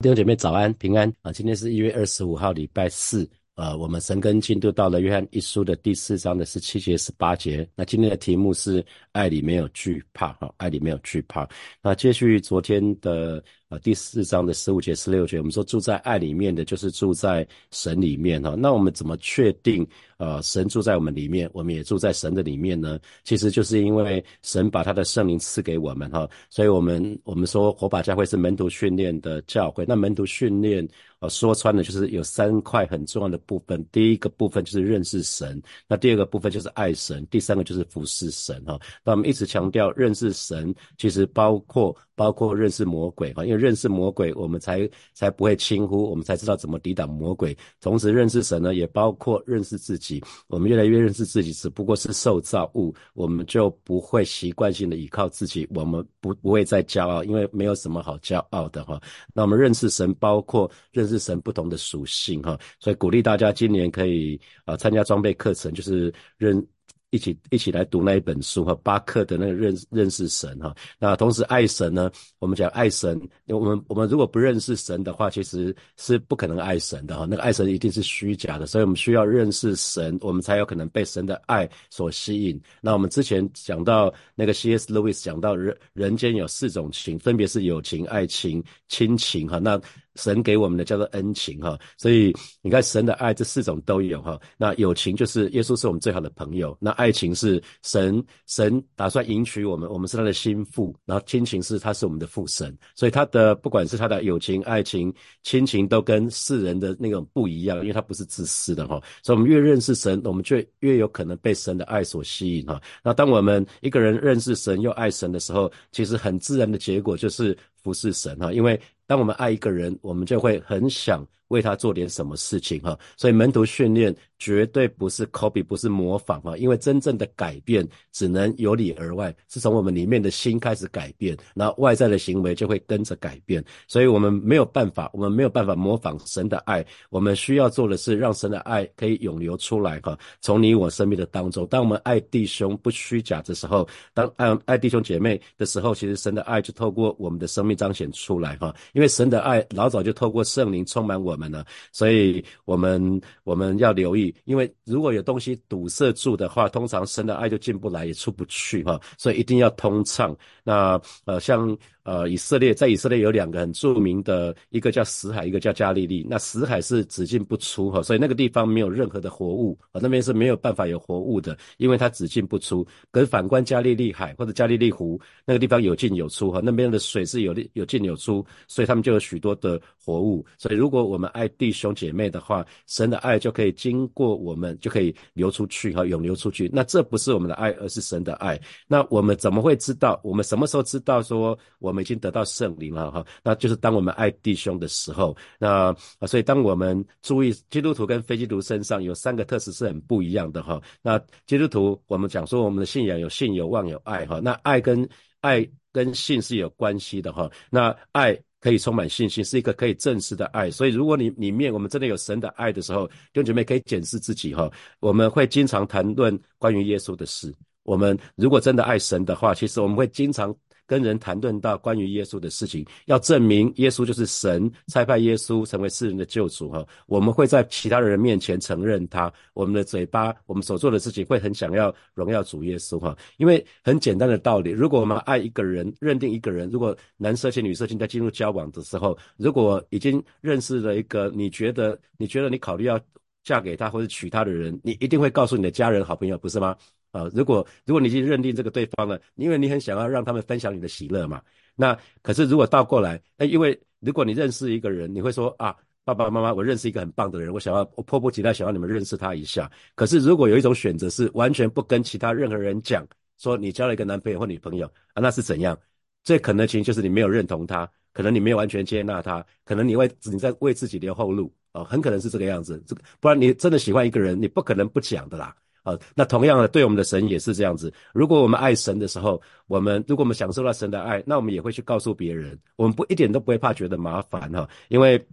弟兄姐妹早安平安啊！今天是一月二十五号，礼拜四。呃，我们神跟进度到了约翰一书的第四章的十七节、十八节。那今天的题目是爱里没有惧怕，哈，爱里没有惧怕。那接续昨天的呃第四章的十五节、十六节，我们说住在爱里面的就是住在神里面，哈。那我们怎么确定呃神住在我们里面，我们也住在神的里面呢？其实就是因为神把他的圣灵赐给我们，哈。所以我们我们说火把教会是门徒训练的教会，那门徒训练。呃，说穿了就是有三块很重要的部分。第一个部分就是认识神，那第二个部分就是爱神，第三个就是服侍神哈。那我们一直强调认识神，其实包括包括认识魔鬼哈，因为认识魔鬼，我们才才不会轻忽，我们才知道怎么抵挡魔鬼。同时认识神呢，也包括认识自己。我们越来越认识自己，只不过是受造物，我们就不会习惯性的依靠自己，我们不不会再骄傲，因为没有什么好骄傲的哈。那我们认识神，包括认识神不同的属性哈，所以鼓励大家今年可以啊参加装备课程，就是认。一起一起来读那一本书哈，巴克的那个认认识神哈。那同时爱神呢，我们讲爱神，我们我们如果不认识神的话，其实是不可能爱神的哈。那个爱神一定是虚假的，所以我们需要认识神，我们才有可能被神的爱所吸引。那我们之前讲到那个 C.S. Lewis 讲到人人间有四种情，分别是友情、爱情、亲情哈。那神给我们的叫做恩情哈，所以你看神的爱这四种都有哈。那友情就是耶稣是我们最好的朋友，那爱情是神神打算迎娶我们，我们是他的心腹，然后亲情是他是我们的父神，所以他的不管是他的友情、爱情、亲情都跟世人的那种不一样，因为他不是自私的哈。所以我们越认识神，我们就越有可能被神的爱所吸引哈。那当我们一个人认识神又爱神的时候，其实很自然的结果就是服侍神哈，因为。当我们爱一个人，我们就会很想。为他做点什么事情哈，所以门徒训练绝对不是 copy，不是模仿哈，因为真正的改变只能由里而外，是从我们里面的心开始改变，那外在的行为就会跟着改变。所以我们没有办法，我们没有办法模仿神的爱，我们需要做的是让神的爱可以涌流出来哈，从你我生命的当中。当我们爱弟兄不虚假的时候，当爱爱弟兄姐妹的时候，其实神的爱就透过我们的生命彰显出来哈，因为神的爱老早就透过圣灵充满我。们呢？所以我们我们要留意，因为如果有东西堵塞住的话，通常神的爱就进不来，也出不去哈。所以一定要通畅。那呃，像。呃，以色列在以色列有两个很著名的，一个叫死海，一个叫加利利。那死海是只进不出哈，所以那个地方没有任何的活物啊，那边是没有办法有活物的，因为它只进不出。可是反观加利利海或者加利利湖那个地方有进有出哈，那边的水是有有进有出，所以他们就有许多的活物。所以如果我们爱弟兄姐妹的话，神的爱就可以经过我们，就可以流出去哈，涌流出去。那这不是我们的爱，而是神的爱。那我们怎么会知道？我们什么时候知道说我们？我已经得到圣灵了哈，那就是当我们爱弟兄的时候，那，所以当我们注意基督徒跟非基督徒身上有三个特质是很不一样的哈。那基督徒我们讲说我们的信仰有信有望有爱哈，那爱跟爱跟信是有关系的哈。那爱可以充满信心，是一个可以证实的爱。所以如果你里面我们真的有神的爱的时候，弟兄姐妹可以检视自己哈。我们会经常谈论关于耶稣的事。我们如果真的爱神的话，其实我们会经常。跟人谈论到关于耶稣的事情，要证明耶稣就是神差派耶稣成为世人的救主哈。我们会在其他的人面前承认他，我们的嘴巴，我们所做的事情会很想要荣耀主耶稣哈。因为很简单的道理，如果我们爱一个人，认定一个人，如果男色情女色情在进入交往的时候，如果已经认识了一个你觉得你觉得你考虑要嫁给他或者娶他的人，你一定会告诉你的家人好朋友，不是吗？啊，如果如果你已经认定这个对方了，因为你很想要让他们分享你的喜乐嘛，那可是如果倒过来，那因为如果你认识一个人，你会说啊，爸爸妈妈，我认识一个很棒的人，我想要我迫不及待想要你们认识他一下。可是如果有一种选择是完全不跟其他任何人讲，说你交了一个男朋友或女朋友啊，那是怎样？最可能的情就是你没有认同他，可能你没有完全接纳他，可能你为你在为自己留后路啊，很可能是这个样子。这个不然你真的喜欢一个人，你不可能不讲的啦。啊，那同样的，对我们的神也是这样子。如果我们爱神的时候，我们如果我们享受到神的爱，那我们也会去告诉别人。我们不一点都不会怕觉得麻烦哈，因为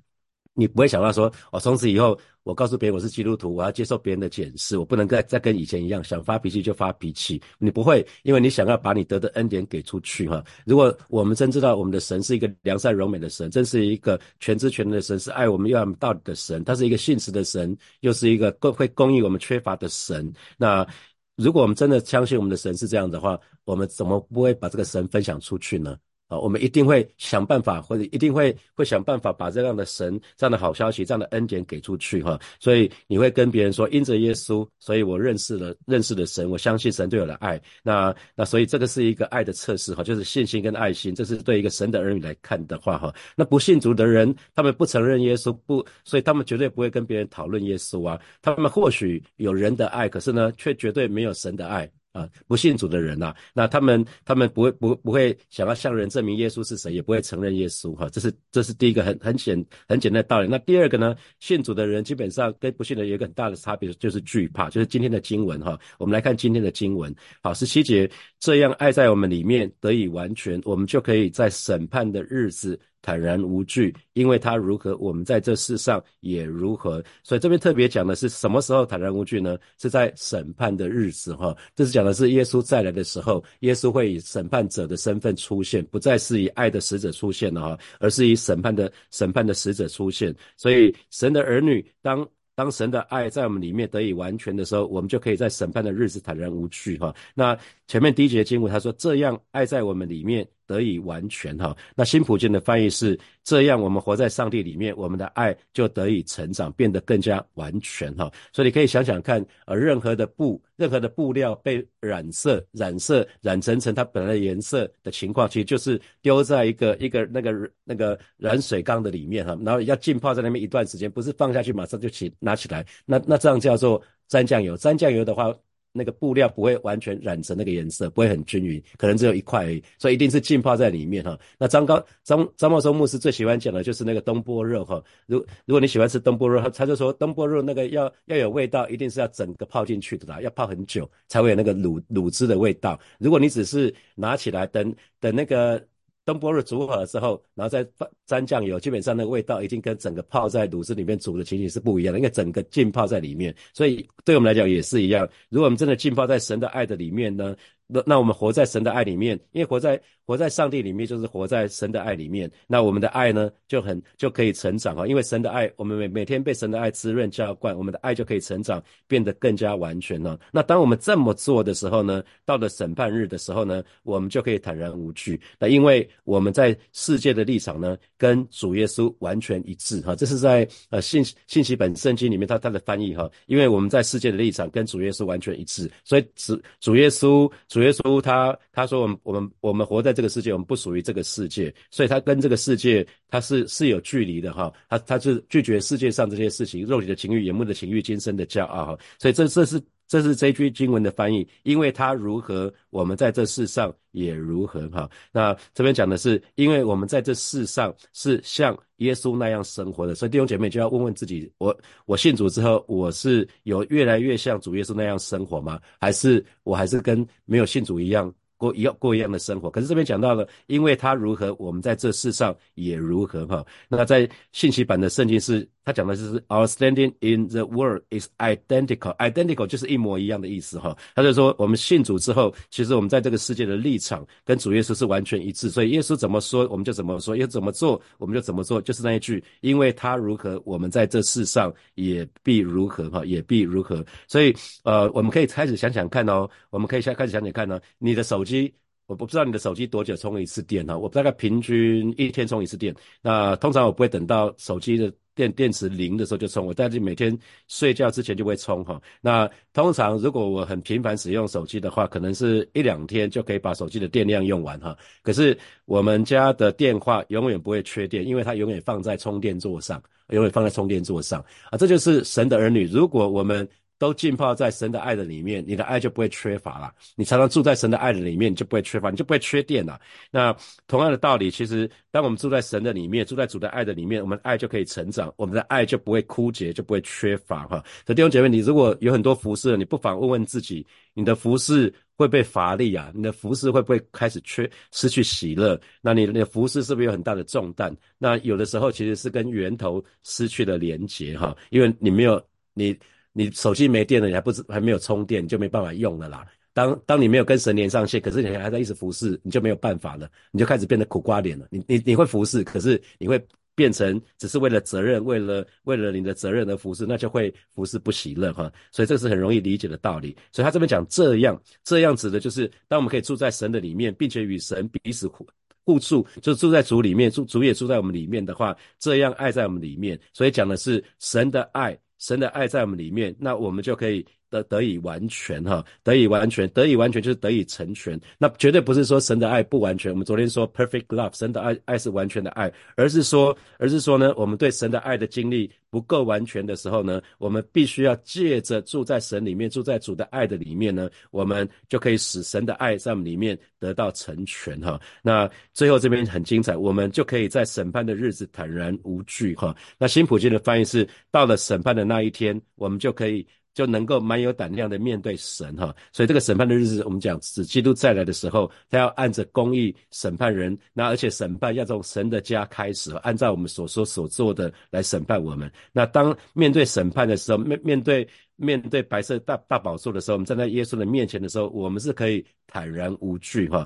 你不会想到说，哦，从此以后我告诉别人我是基督徒，我要接受别人的检视，我不能再再跟以前一样想发脾气就发脾气。你不会，因为你想要把你得的恩典给出去哈。如果我们真知道我们的神是一个良善柔美的神，真是一个全知全能的神，是爱我们又爱我们到底的神，他是一个信实的神，又是一个供会供应我们缺乏的神。那如果我们真的相信我们的神是这样的话，我们怎么不会把这个神分享出去呢？啊，我们一定会想办法，或者一定会会想办法把这样的神、这样的好消息、这样的恩典给出去哈。所以你会跟别人说，因着耶稣，所以我认识了认识了神，我相信神对我的爱。那那所以这个是一个爱的测试哈，就是信心跟爱心，这是对一个神的儿女来看的话哈。那不信主的人，他们不承认耶稣，不，所以他们绝对不会跟别人讨论耶稣啊。他们或许有人的爱，可是呢，却绝对没有神的爱。啊，不信主的人呐，那他们他们不会不不会想要向人证明耶稣是谁，也不会承认耶稣哈，这是这是第一个很很简很简单的道理。那第二个呢，信主的人基本上跟不信的人有一个很大的差别，就是惧怕。就是今天的经文哈，我们来看今天的经文，好十七节，这样爱在我们里面得以完全，我们就可以在审判的日子。坦然无惧，因为他如何，我们在这世上也如何。所以这边特别讲的是什么时候坦然无惧呢？是在审判的日子，哈，这是讲的是耶稣再来的时候，耶稣会以审判者的身份出现，不再是以爱的使者出现了，哈，而是以审判的审判的使者出现。所以神的儿女当。当神的爱在我们里面得以完全的时候，我们就可以在审判的日子坦然无惧哈。那前面第一节经文他说这样爱在我们里面得以完全哈。那新普京的翻译是这样我们活在上帝里面，我们的爱就得以成长，变得更加完全哈。所以你可以想想看，呃，任何的布、任何的布料被染色、染色、染成成它本来的颜色的情况，其实就是丢在一个一个那个那个染水缸的里面哈，然后要浸泡在那边一段时间，不是放下去马上就起。拿起来，那那这样叫做沾酱油。沾酱油的话，那个布料不会完全染成那个颜色，不会很均匀，可能只有一块而已。所以一定是浸泡在里面哈。那张高张张茂松牧师最喜欢讲的就是那个东坡肉哈。如如果你喜欢吃东坡肉，他他就说东坡肉那个要要有味道，一定是要整个泡进去的啦，要泡很久才会有那个卤卤汁的味道。如果你只是拿起来等等那个。东坡肉煮好了之后，然后再沾酱油，基本上那个味道已经跟整个泡在卤汁里面煮的情形是不一样的，因为整个浸泡在里面，所以对我们来讲也是一样。如果我们真的浸泡在神的爱的里面呢？那那我们活在神的爱里面，因为活在活在上帝里面，就是活在神的爱里面。那我们的爱呢，就很就可以成长啊，因为神的爱，我们每每天被神的爱滋润浇灌，我们的爱就可以成长，变得更加完全了。那当我们这么做的时候呢，到了审判日的时候呢，我们就可以坦然无惧。那因为我们在世界的立场呢，跟主耶稣完全一致哈。这是在呃信信息本圣经里面他他的翻译哈，因为我们在世界的立场跟主耶稣完全一致，所以主主耶稣。主耶稣他他说我们我们我们活在这个世界，我们不属于这个世界，所以他跟这个世界他是是有距离的哈，他他是拒绝世界上这些事情，肉体的情欲、眼目的情欲、今生的骄傲哈，所以这这是。这是这句经文的翻译，因为他如何，我们在这世上也如何哈。那这边讲的是，因为我们在这世上是像耶稣那样生活的，所以弟兄姐妹就要问问自己：我我信主之后，我是有越来越像主耶稣那样生活吗？还是我还是跟没有信主一样？过一样过一样的生活，可是这边讲到了，因为他如何，我们在这世上也如何哈。那在信息版的圣经是，他讲的就是 our standing in the world is identical，identical 就是一模一样的意思哈。他就说我们信主之后，其实我们在这个世界的立场跟主耶稣是完全一致，所以耶稣怎么说我们就怎么说，耶稣怎么做我们就怎么做，就是那一句，因为他如何，我们在这世上也必如何哈，也必如何。所以呃，我们可以开始想想看哦，我们可以先开始想想看呢，你的手。机，我不知道你的手机多久充一次电哈，我大概平均一天充一次电。那通常我不会等到手机的电电池零的时候就充，我大概每天睡觉之前就会充哈。那通常如果我很频繁使用手机的话，可能是一两天就可以把手机的电量用完哈。可是我们家的电话永远不会缺电，因为它永远放在充电座上，永远放在充电座上啊。这就是神的儿女，如果我们都浸泡在神的爱的里面，你的爱就不会缺乏了。你常常住在神的爱的里面，你就不会缺乏，你就不会缺电了。那同样的道理，其实当我们住在神的里面，住在主的爱的里面，我们的爱就可以成长，我们的爱就不会枯竭，就不会缺乏哈。所以弟兄姐妹，你如果有很多服饰，你不妨问问自己，你的服饰会不会乏力啊？你的服饰会不会开始缺失去喜乐？那你的服饰是不是有很大的重担？那有的时候其实是跟源头失去了连结哈，因为你没有你。你手机没电了，你还不知还没有充电，你就没办法用了啦。当当你没有跟神连上线，可是你还在一直服侍，你就没有办法了，你就开始变得苦瓜脸了。你你你会服侍，可是你会变成只是为了责任，为了为了你的责任而服侍，那就会服侍不喜乐哈。所以这是很容易理解的道理。所以他这边讲这样这样子的，就是当我们可以住在神的里面，并且与神彼此互互助，就住在主里面，主主也住在我们里面的话，这样爱在我们里面。所以讲的是神的爱。神的爱在我们里面，那我们就可以得得以完全哈，得以完全，得以完全就是得以成全。那绝对不是说神的爱不完全。我们昨天说 perfect love，神的爱爱是完全的爱，而是说，而是说呢，我们对神的爱的经历不够完全的时候呢，我们必须要借着住在神里面，住在主的爱的里面呢，我们就可以使神的爱在我们里面得到成全哈。那最后这边很精彩，我们就可以在审判的日子坦然无惧哈。那新普京的翻译是到了审判的。那一天，我们就可以就能够蛮有胆量的面对神哈，所以这个审判的日子，我们讲指基督再来的时候，他要按着公义审判人，那而且审判要从神的家开始，按照我们所说所做的来审判我们。那当面对审判的时候，面面对面对白色大大宝座的时候，我们站在耶稣的面前的时候，我们是可以坦然无惧哈。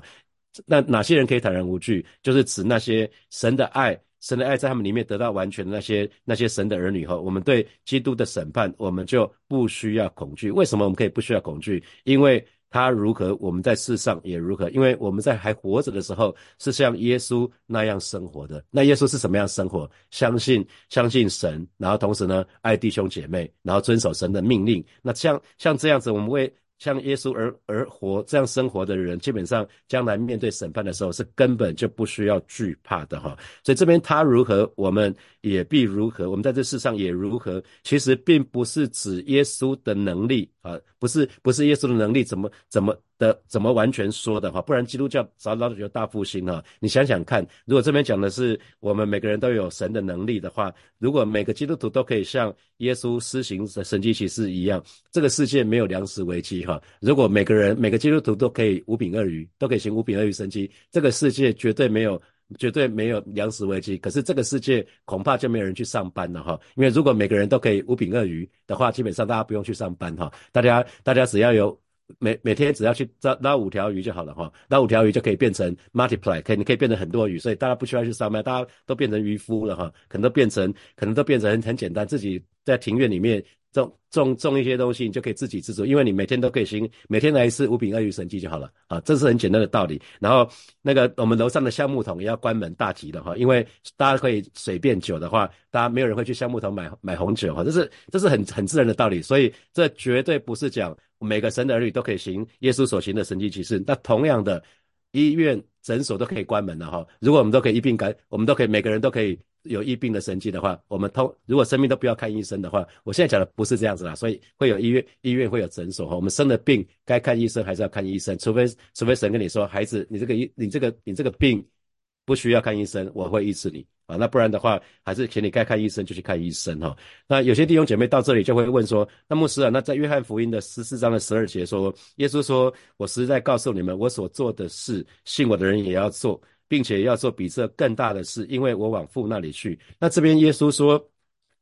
那哪些人可以坦然无惧？就是指那些神的爱。神的爱在他们里面得到完全的那些那些神的儿女后，我们对基督的审判，我们就不需要恐惧。为什么我们可以不需要恐惧？因为他如何，我们在世上也如何。因为我们在还活着的时候，是像耶稣那样生活的。那耶稣是什么样生活？相信相信神，然后同时呢，爱弟兄姐妹，然后遵守神的命令。那像像这样子，我们为。像耶稣而而活这样生活的人，基本上将来面对审判的时候是根本就不需要惧怕的哈。所以这边他如何，我们也必如何，我们在这世上也如何。其实并不是指耶稣的能力啊，不是不是耶稣的能力怎么怎么。的怎么完全说的话，不然基督教早早就大复兴了。你想想看，如果这边讲的是我们每个人都有神的能力的话，如果每个基督徒都可以像耶稣施行的神迹奇事一样，这个世界没有粮食危机哈。如果每个人每个基督徒都可以五饼二鱼，都可以行五饼二鱼神迹，这个世界绝对没有绝对没有粮食危机。可是这个世界恐怕就没有人去上班了哈，因为如果每个人都可以五饼二鱼的话，基本上大家不用去上班哈，大家大家只要有。每每天只要去捞捞五条鱼就好了哈，捞五条鱼就可以变成 multiply，可以你可以变成很多鱼，所以大家不需要去上班，大家都变成渔夫了哈，可能都变成可能都变成很简单，自己在庭院里面种种种一些东西，你就可以自给自足，因为你每天都可以行，每天来一次五饼二鱼神迹就好了啊，这是很简单的道理。然后那个我们楼上的橡木桶也要关门大吉的哈，因为大家可以随便酒的话，大家没有人会去橡木桶买买红酒哈，这是这是很很自然的道理，所以这绝对不是讲。每个神的儿女都可以行耶稣所行的神迹奇事，那同样的，医院诊所都可以关门了哈。如果我们都可以一并改，我们都可以每个人都可以有疫病的神迹的话，我们通如果生命都不要看医生的话，我现在讲的不是这样子啦，所以会有医院，医院会有诊所哈。我们生了病该看医生还是要看医生，除非除非神跟你说，孩子，你这个医你这个你这个病不需要看医生，我会医治你。啊，那不然的话，还是请你该看医生就去看医生哈。那有些弟兄姐妹到这里就会问说，那牧师啊，那在约翰福音的十四章的十二节说，耶稣说，我实在告诉你们，我所做的事，信我的人也要做，并且要做比这更大的事，因为我往父那里去。那这边耶稣说。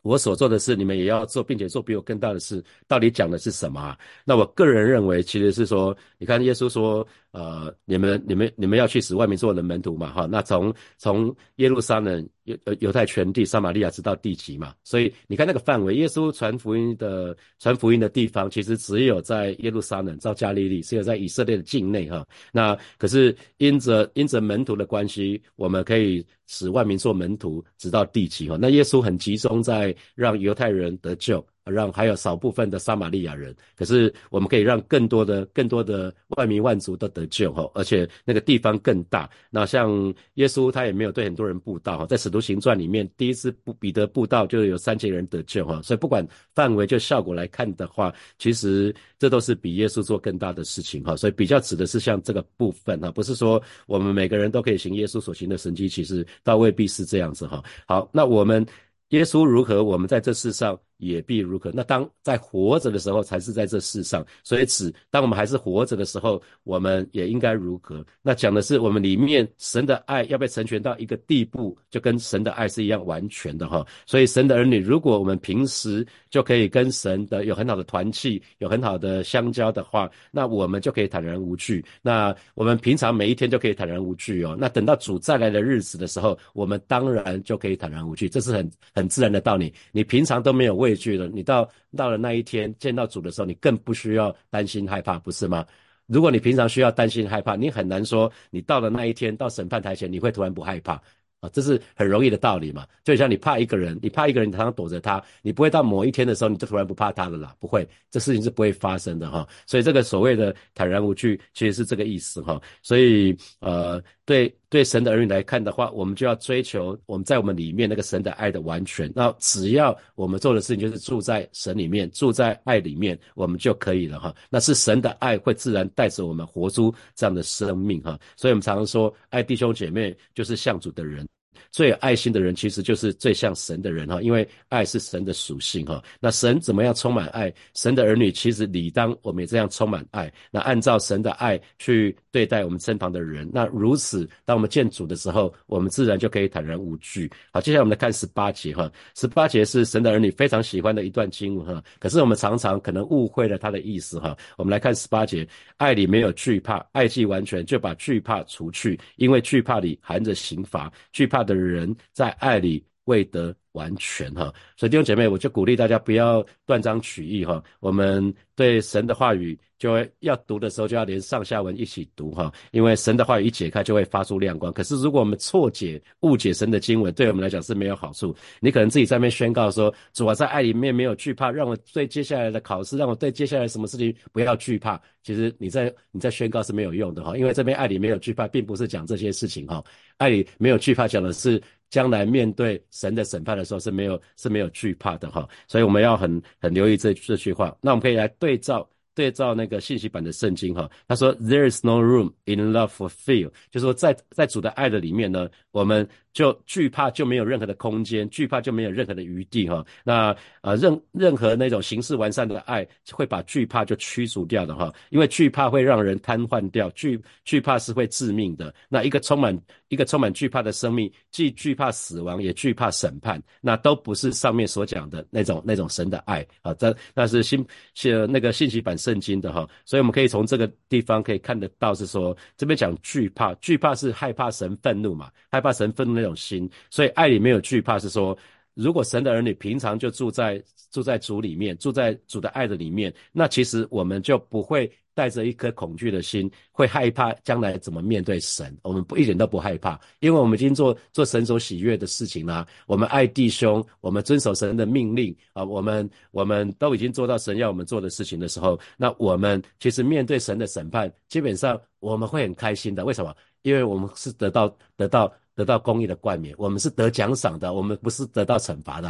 我所做的事，你们也要做，并且做比我更大的事。到底讲的是什么？那我个人认为，其实是说，你看耶稣说，呃，你们、你们、你们要去使外面做人门徒嘛，哈。那从从耶路撒冷、犹犹太全地、撒玛利亚直到地极嘛。所以你看那个范围，耶稣传福音的传福音的地方，其实只有在耶路撒冷、照加利利，只有在以色列的境内，哈。那可是因着因着门徒的关系，我们可以。使万民做门徒，直到地极哈。那耶稣很集中在让犹太人得救。让还有少部分的撒玛利亚人，可是我们可以让更多的、更多的万民万族都得救哈，而且那个地方更大。那像耶稣他也没有对很多人布道哈，在使徒行传里面第一次布彼得布道就有三千人得救哈，所以不管范围就效果来看的话，其实这都是比耶稣做更大的事情哈，所以比较指的是像这个部分哈，不是说我们每个人都可以行耶稣所行的神迹，其实倒未必是这样子哈。好，那我们耶稣如何，我们在这世上。也必如何。那当在活着的时候，才是在这世上。所以，指当我们还是活着的时候，我们也应该如何？那讲的是我们里面神的爱要被成全到一个地步，就跟神的爱是一样完全的哈。所以，神的儿女，如果我们平时就可以跟神的有很好的团契，有很好的相交的话，那我们就可以坦然无惧。那我们平常每一天就可以坦然无惧哦。那等到主再来的日子的时候，我们当然就可以坦然无惧。这是很很自然的道理。你平常都没有为畏惧了，你到到了那一天见到主的时候，你更不需要担心害怕，不是吗？如果你平常需要担心害怕，你很难说你到了那一天到审判台前，你会突然不害怕啊，这是很容易的道理嘛。就像你怕一个人，你怕一个人，常常躲着他，你不会到某一天的时候，你就突然不怕他了啦，不会，这事情是不会发生的哈。所以这个所谓的坦然无惧，其实是这个意思哈。所以呃。对对，神的儿女来看的话，我们就要追求我们在我们里面那个神的爱的完全。那只要我们做的事情就是住在神里面，住在爱里面，我们就可以了哈。那是神的爱会自然带着我们活出这样的生命哈。所以我们常常说，爱弟兄姐妹就是像主的人。最有爱心的人，其实就是最像神的人哈，因为爱是神的属性哈。那神怎么样充满爱？神的儿女其实理当我们也这样充满爱。那按照神的爱去对待我们身旁的人，那如此，当我们见主的时候，我们自然就可以坦然无惧。好，接下来我们来看十八节哈。十八节是神的儿女非常喜欢的一段经文哈。可是我们常常可能误会了他的意思哈。我们来看十八节，爱里没有惧怕，爱既完全，就把惧怕除去，因为惧怕里含着刑罚，惧怕。的人在爱里未得完全哈，所以弟兄姐妹，我就鼓励大家不要断章取义哈。我们对神的话语，就要读的时候就要连上下文一起读哈，因为神的话语一解开就会发出亮光。可是如果我们错解、误解神的经文，对我们来讲是没有好处。你可能自己在那边宣告说，主啊，在爱里面没有惧怕，让我对接下来的考试，让我对接下来什么事情不要惧怕。其实你在你在宣告是没有用的哈，因为这边爱里没有惧怕，并不是讲这些事情哈。爱里没有惧怕，讲的是将来面对神的审判的时候是没有是没有惧怕的哈，所以我们要很很留意这这句话。那我们可以来对照对照那个信息版的圣经哈，他说 There is no room in love for fear，就是说在在主的爱的里面呢，我们。就惧怕就没有任何的空间，惧怕就没有任何的余地哈。那呃任任何那种形式完善的爱，会把惧怕就驱逐掉的哈。因为惧怕会让人瘫痪掉，惧惧怕是会致命的。那一个充满一个充满惧怕的生命，既惧怕死亡，也惧怕审判，那都不是上面所讲的那种那种神的爱啊。这那是新信那个信息版圣经的哈。所以我们可以从这个地方可以看得到，是说这边讲惧怕，惧怕是害怕神愤怒嘛，害怕神愤怒。种心，所以爱里没有惧怕，是说，如果神的儿女平常就住在住在主里面，住在主的爱的里面，那其实我们就不会带着一颗恐惧的心，会害怕将来怎么面对神。我们不一点都不害怕，因为我们已经做做神所喜悦的事情啦。我们爱弟兄，我们遵守神的命令啊，我们我们都已经做到神要我们做的事情的时候，那我们其实面对神的审判，基本上我们会很开心的。为什么？因为我们是得到得到。得到公益的冠冕，我们是得奖赏的，我们不是得到惩罚的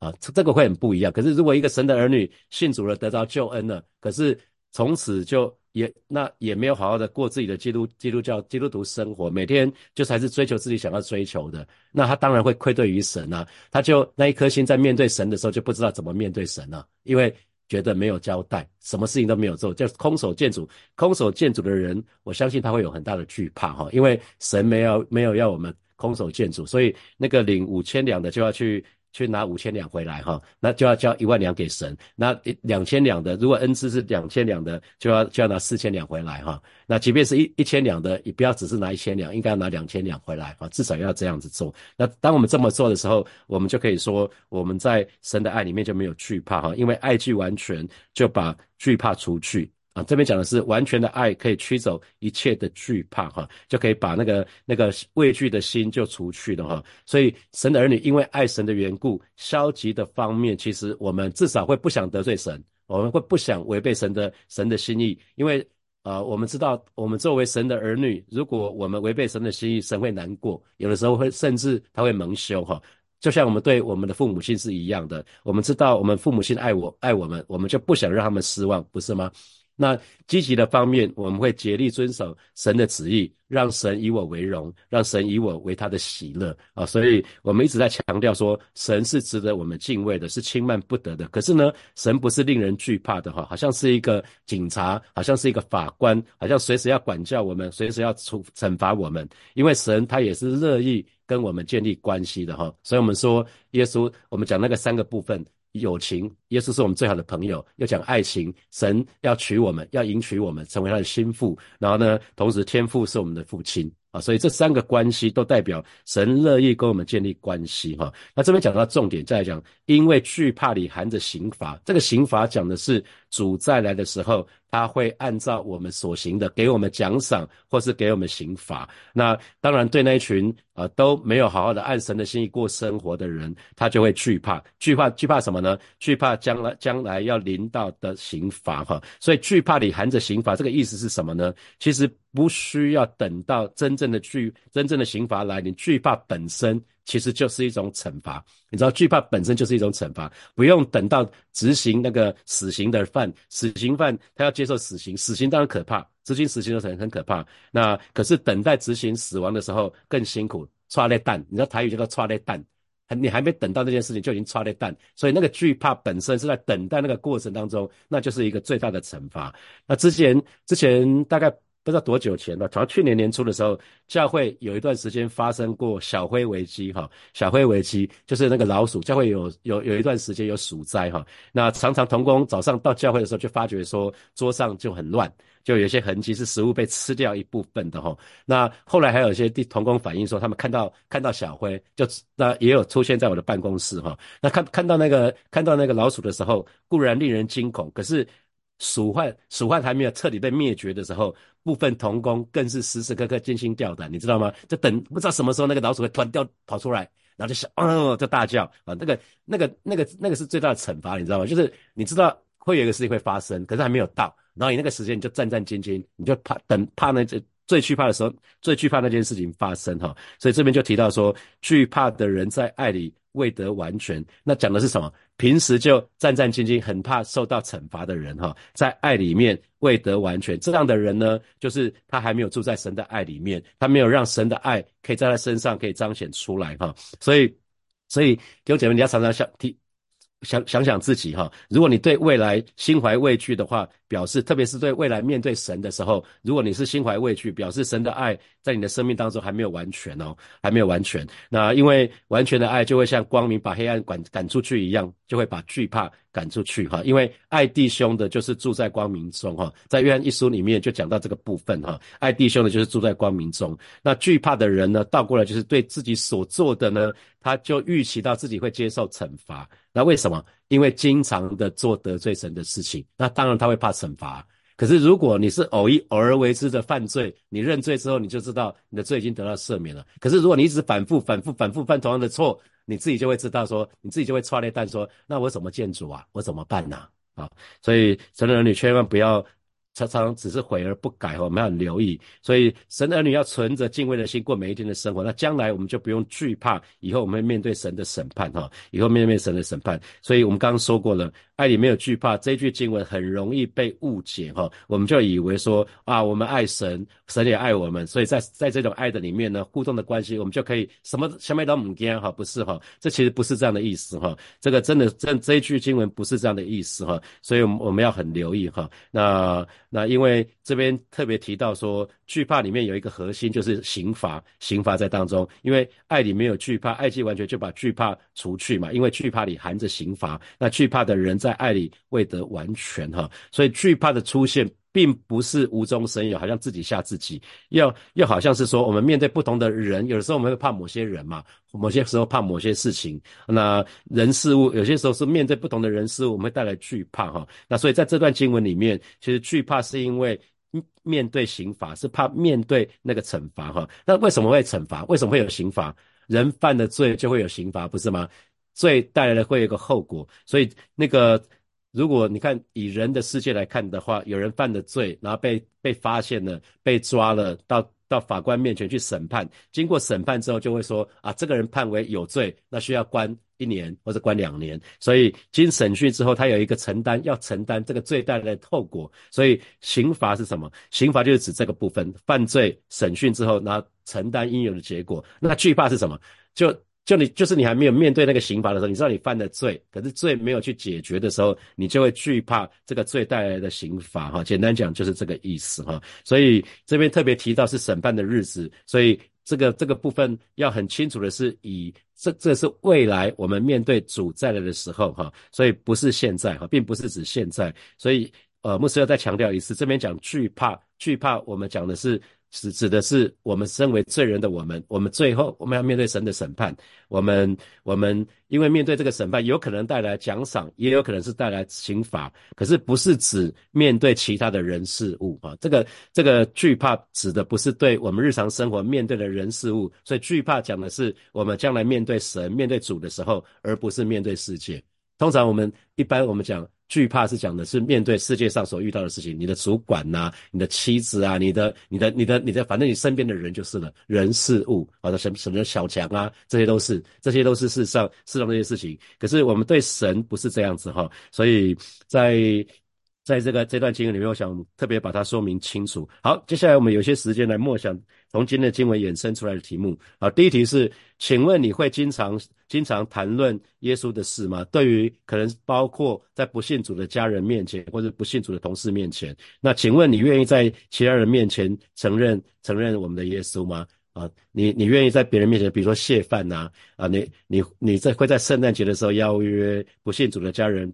啊，这个会很不一样。可是如果一个神的儿女信主了，得到救恩了，可是从此就也那也没有好好的过自己的基督基督教基督徒生活，每天就还是追求自己想要追求的，那他当然会愧对于神啊，他就那一颗心在面对神的时候就不知道怎么面对神了，因为觉得没有交代，什么事情都没有做，就空手见主。空手见主的人，我相信他会有很大的惧怕哈，因为神没有没有要我们。空手建筑，所以那个领五千两的就要去去拿五千两回来哈，那就要交一万两给神。那两千两的，如果恩赐是两千两的，就要就要拿四千两回来哈。那即便是一一千两的，也不要只是拿一千两，应该要拿两千两回来啊，至少要这样子做。那当我们这么做的时候，我们就可以说我们在神的爱里面就没有惧怕哈，因为爱具完全，就把惧怕除去。啊，这边讲的是完全的爱可以驱走一切的惧怕哈，就可以把那个那个畏惧的心就除去了哈。所以神的儿女因为爱神的缘故，消极的方面其实我们至少会不想得罪神，我们会不想违背神的神的心意，因为啊我们知道我们作为神的儿女，如果我们违背神的心意，神会难过，有的时候会甚至他会蒙羞哈。就像我们对我们的父母亲是一样的，我们知道我们父母亲爱我爱我们，我们就不想让他们失望，不是吗？那积极的方面，我们会竭力遵守神的旨意，让神以我为荣，让神以我为他的喜乐啊！所以我们一直在强调说，神是值得我们敬畏的，是轻慢不得的。可是呢，神不是令人惧怕的哈，好像是一个警察，好像是一个法官，好像随时要管教我们，随时要处惩罚我们。因为神他也是乐意跟我们建立关系的哈，所以我们说耶稣，我们讲那个三个部分。友情，耶稣是我们最好的朋友。要讲爱情，神要娶我们，要迎娶我们，成为他的心腹。然后呢，同时天父是我们的父亲啊，所以这三个关系都代表神乐意跟我们建立关系哈。那这边讲到重点，再来讲，因为惧怕里含着刑罚，这个刑罚讲的是主再来的时候。他会按照我们所行的给我们奖赏，或是给我们刑罚。那当然，对那一群啊都没有好好的按神的心意过生活的人，他就会惧怕，惧怕，惧怕什么呢？惧怕将来将来要临到的刑罚哈。所以惧怕里含着刑罚，这个意思是什么呢？其实不需要等到真正的惧真正的刑罚来临，惧怕本身。其实就是一种惩罚，你知道惧怕本身就是一种惩罚，不用等到执行那个死刑的犯，死刑犯他要接受死刑，死刑当然可怕，执行死刑的时候很可怕。那可是等待执行死亡的时候更辛苦，抓类蛋，你知道台语叫做抓类蛋，你还没等到那件事情就已经抓类蛋，所以那个惧怕本身是在等待那个过程当中，那就是一个最大的惩罚。那之前之前大概。不知道多久前了，好像去年年初的时候，教会有一段时间发生过小灰危机，哈，小灰危机就是那个老鼠，教会有有有一段时间有鼠灾，哈，那常常童工早上到教会的时候就发觉说桌上就很乱，就有些痕迹是食物被吃掉一部分的，哈，那后来还有一些童工反映说他们看到看到小灰，就那也有出现在我的办公室，哈，那看看到那个看到那个老鼠的时候，固然令人惊恐，可是。鼠患，鼠患还没有彻底被灭绝的时候，部分童工更是时时刻刻惊心吊胆，你知道吗？就等不知道什么时候那个老鼠会突然掉跑出来，然后就想，哦，就大叫啊！那个那个那个那个是最大的惩罚，你知道吗？就是你知道会有一个事情会发生，可是还没有到，然后你那个时间你就战战兢兢，你就怕等怕那只最惧怕的时候，最惧怕那件事情发生哈。所以这边就提到说，惧怕的人在爱里。未得完全，那讲的是什么？平时就战战兢兢，很怕受到惩罚的人，哈，在爱里面未得完全，这样的人呢，就是他还没有住在神的爱里面，他没有让神的爱可以在他身上可以彰显出来，哈，所以，所以弟兄姐妹，你要常常想提。想想想自己哈，如果你对未来心怀畏惧的话，表示特别是对未来面对神的时候，如果你是心怀畏惧，表示神的爱在你的生命当中还没有完全哦，还没有完全。那因为完全的爱就会像光明把黑暗赶赶出去一样，就会把惧怕赶出去哈。因为爱弟兄的就是住在光明中哈，在约翰一书里面就讲到这个部分哈，爱弟兄的就是住在光明中。那惧怕的人呢，倒过来就是对自己所做的呢。他就预期到自己会接受惩罚，那为什么？因为经常的做得罪神的事情，那当然他会怕惩罚。可是如果你是偶一偶尔为之的犯罪，你认罪之后，你就知道你的罪已经得到赦免了。可是如果你一直反复、反复、反复犯同样的错，你自己就会知道说，你自己就会抓裂但说，那我怎么建筑啊？我怎么办呢？啊，所以神的儿女千万不要。常常只是悔而不改，我们要留意，所以神儿女要存着敬畏的心过每一天的生活，那将来我们就不用惧怕，以后我们面对神的审判哈，以后面对神的审判，所以我们刚刚说过了。爱里没有惧怕，这句经文很容易被误解哈，我们就以为说啊，我们爱神，神也爱我们，所以在在这种爱的里面呢，互动的关系，我们就可以什么什么都唔惊哈，不是哈，这其实不是这样的意思哈，这个真的这这一句经文不是这样的意思哈，所以我们我们要很留意哈，那那因为这边特别提到说。惧怕里面有一个核心，就是刑罚，刑罚在当中。因为爱里没有惧怕，爱既完全就把惧怕除去嘛。因为惧怕里含着刑罚，那惧怕的人在爱里未得完全哈。所以惧怕的出现并不是无中生有，好像自己吓自己，又又好像是说，我们面对不同的人，有的时候我们会怕某些人嘛，某些时候怕某些事情，那人事物有些时候是面对不同的人事物，我们会带来惧怕哈。那所以在这段经文里面，其实惧怕是因为面对刑罚，是怕面对那个惩罚哈。那为什么会惩罚？为什么会有刑罚？人犯的罪就会有刑罚，不是吗？罪带来的会有一个后果，所以那个。如果你看以人的世界来看的话，有人犯了罪，然后被被发现了，被抓了，到到法官面前去审判，经过审判之后，就会说啊，这个人判为有罪，那需要关一年或者关两年。所以经审讯之后，他有一个承担，要承担这个罪带来的后果。所以刑罚是什么？刑罚就是指这个部分，犯罪审讯之后，然后承担应有的结果。那惧怕是什么？就。就你就是你还没有面对那个刑罚的时候，你知道你犯的罪，可是罪没有去解决的时候，你就会惧怕这个罪带来的刑罚哈。简单讲就是这个意思哈。所以这边特别提到是审判的日子，所以这个这个部分要很清楚的是，以这这是未来我们面对主再来的时候哈，所以不是现在哈，并不是指现在。所以呃，牧师要再强调一次，这边讲惧怕，惧怕我们讲的是。指指的是我们身为罪人的我们，我们最后我们要面对神的审判。我们我们因为面对这个审判，有可能带来奖赏，也有可能是带来刑罚。可是不是指面对其他的人事物啊。这个这个惧怕指的不是对我们日常生活面对的人事物，所以惧怕讲的是我们将来面对神、面对主的时候，而不是面对世界。通常我们一般我们讲。惧怕是讲的是面对世界上所遇到的事情，你的主管呐，你的妻子啊，你的、你的、你的、你的，反正你身边的人就是了，人事物，好的什什么小强啊，这些都是，这些都是世上世上这些事情。可是我们对神不是这样子哈，所以在在这个这段经文里面，我想特别把它说明清楚。好，接下来我们有些时间来默想。从今天的经文衍生出来的题目，好，第一题是，请问你会经常经常谈论耶稣的事吗？对于可能包括在不信主的家人面前，或者不信主的同事面前，那请问你愿意在其他人面前承认承认我们的耶稣吗？啊，你你愿意在别人面前，比如说谢饭呐，啊，你你你在会在圣诞节的时候邀约不信主的家人、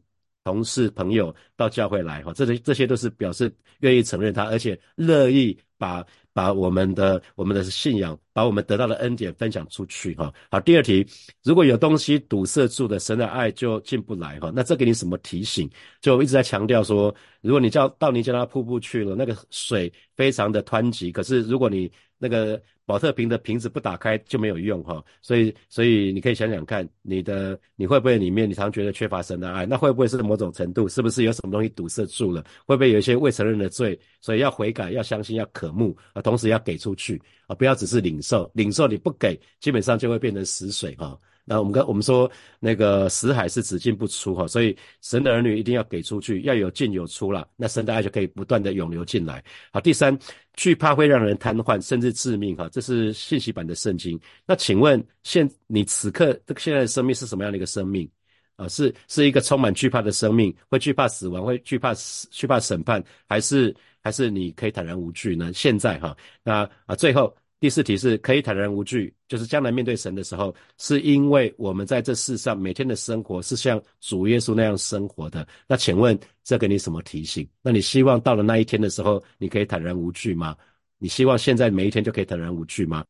同事、朋友到教会来，哈，这些这些都是表示愿意承认他，而且乐意把。把我们的我们的信仰，把我们得到的恩典分享出去哈。好，第二题，如果有东西堵塞住的，神的爱就进不来哈。那这给你什么提醒？就一直在强调说，如果你叫到尼加拉瀑布去了，那个水非常的湍急，可是如果你那个。保特瓶的瓶子不打开就没有用哈，所以所以你可以想想看，你的你会不会里面你常觉得缺乏神的爱？那会不会是某种程度？是不是有什么东西堵塞住了？会不会有一些未承认的罪？所以要悔改，要相信，要渴慕啊，同时要给出去啊，不要只是领受，领受你不给，基本上就会变成死水哈。那我们跟我们说，那个死海是只进不出哈，所以神的儿女一定要给出去，要有进有出了，那神的爱就可以不断的涌流进来。好，第三，惧怕会让人瘫痪甚至致命哈，这是信息版的圣经。那请问现你此刻这个现在的生命是什么样的一个生命啊？是是一个充满惧怕的生命，会惧怕死亡，会惧怕死惧怕审判，还是还是你可以坦然无惧呢？现在哈，那啊最后。第四题是可以坦然无惧，就是将来面对神的时候，是因为我们在这世上每天的生活是像主耶稣那样生活的。那请问这给你什么提醒？那你希望到了那一天的时候，你可以坦然无惧吗？你希望现在每一天就可以坦然无惧吗？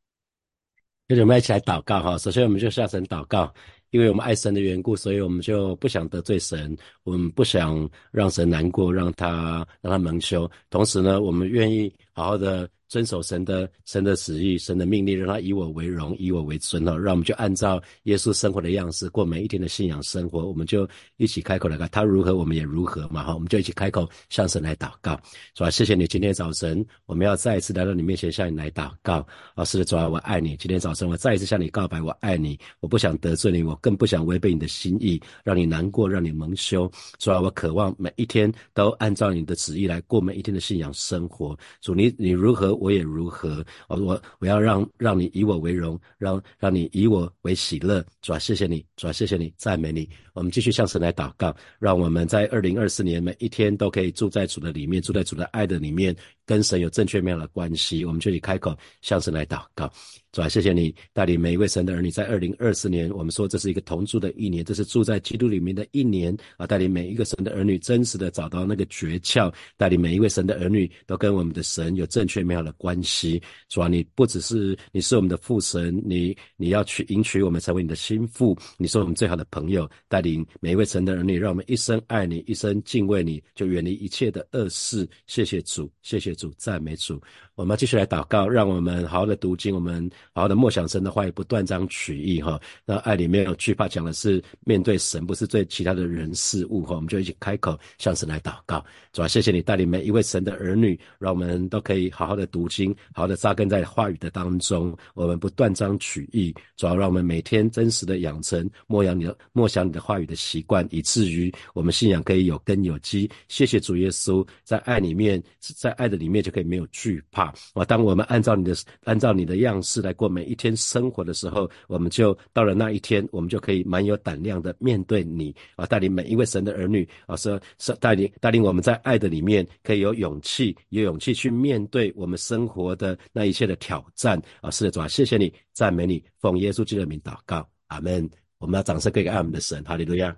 那我们一起来祷告哈。首先我们就下神祷告，因为我们爱神的缘故，所以我们就不想得罪神，我们不想让神难过，让他让他蒙羞。同时呢，我们愿意好好的。遵守神的神的旨意，神的命令，让他以我为荣，以我为尊哦。让我们就按照耶稣生活的样式过每一天的信仰生活。我们就一起开口来看，他如何，我们也如何嘛哈。我们就一起开口向神来祷告，是吧？谢谢你，今天早晨我们要再一次来到你面前向你来祷告。啊，是的，主啊，我爱你。今天早晨我再一次向你告白，我爱你。我不想得罪你，我更不想违背你的心意，让你难过，让你蒙羞。主啊，我渴望每一天都按照你的旨意来过每一天的信仰生活。主，你你如何？我也如何？我我我要让让你以我为荣，让让你以我为喜乐。主啊，谢谢你，主啊，谢谢你，赞美你。我们继续向神来祷告，让我们在二零二四年每一天都可以住在主的里面，住在主的爱的里面。跟神有正确美好的关系，我们就以开口向神来祷告。主啊，谢谢你带领每一位神的儿女，在二零二四年，我们说这是一个同住的一年，这是住在基督里面的一年啊！带领每一个神的儿女，真实的找到那个诀窍，带领每一位神的儿女，都跟我们的神有正确美好的关系。主啊，你不只是你是我们的父神，你你要去迎娶我们成为你的心腹，你是我们最好的朋友。带领每一位神的儿女，让我们一生爱你，一生敬畏你，就远离一切的恶事。谢谢主，谢谢主，赞美主。我们继续来祷告，让我们好好的读经，我们好好的默想神的话语，不断章取义哈。那爱里面有惧怕，讲的是面对神，不是对其他的人事物哈。我们就一起开口向神来祷告，主啊，谢谢你带领每一位神的儿女，让我们都可以好好的读经，好好的扎根在话语的当中。我们不断章取义，主要让我们每天真实的养成默想你的默想你的话语的习惯，以至于我们信仰可以有根有基。谢谢主耶稣，在爱里面，在爱的里面就可以没有惧怕。啊！当我们按照你的按照你的样式来过每一天生活的时候，我们就到了那一天，我们就可以蛮有胆量的面对你啊！带领每一位神的儿女啊，是是带领带领我们在爱的里面，可以有勇气，有勇气去面对我们生活的那一切的挑战啊！是的，主啊，谢谢你，赞美你，奉耶稣基督的名祷告，阿门。我们要掌声给个爱我们的神，哈利路亚。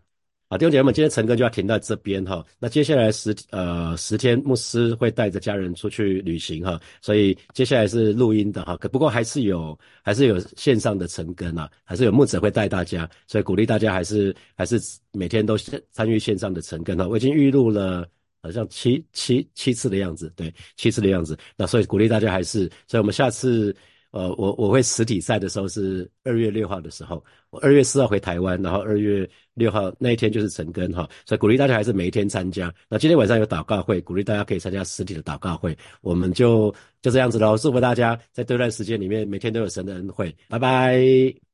好，弟兄姐妹们，今天陈哥就要停到这边哈。那接下来十呃十天，牧师会带着家人出去旅行哈，所以接下来是录音的哈。可不过还是有还是有线上的陈根啊，还是有牧者会带大家，所以鼓励大家还是还是每天都参与线上的陈根哈。我已经预录了好像七七七次的样子，对，七次的样子。那所以鼓励大家还是，所以我们下次。呃，我我会实体赛的时候是二月六号的时候，我二月四号回台湾，然后二月六号那一天就是成根哈，所以鼓励大家还是每一天参加。那今天晚上有祷告会，鼓励大家可以参加实体的祷告会，我们就就这样子喽，祝福大家在这段时间里面每天都有神的恩惠，拜拜。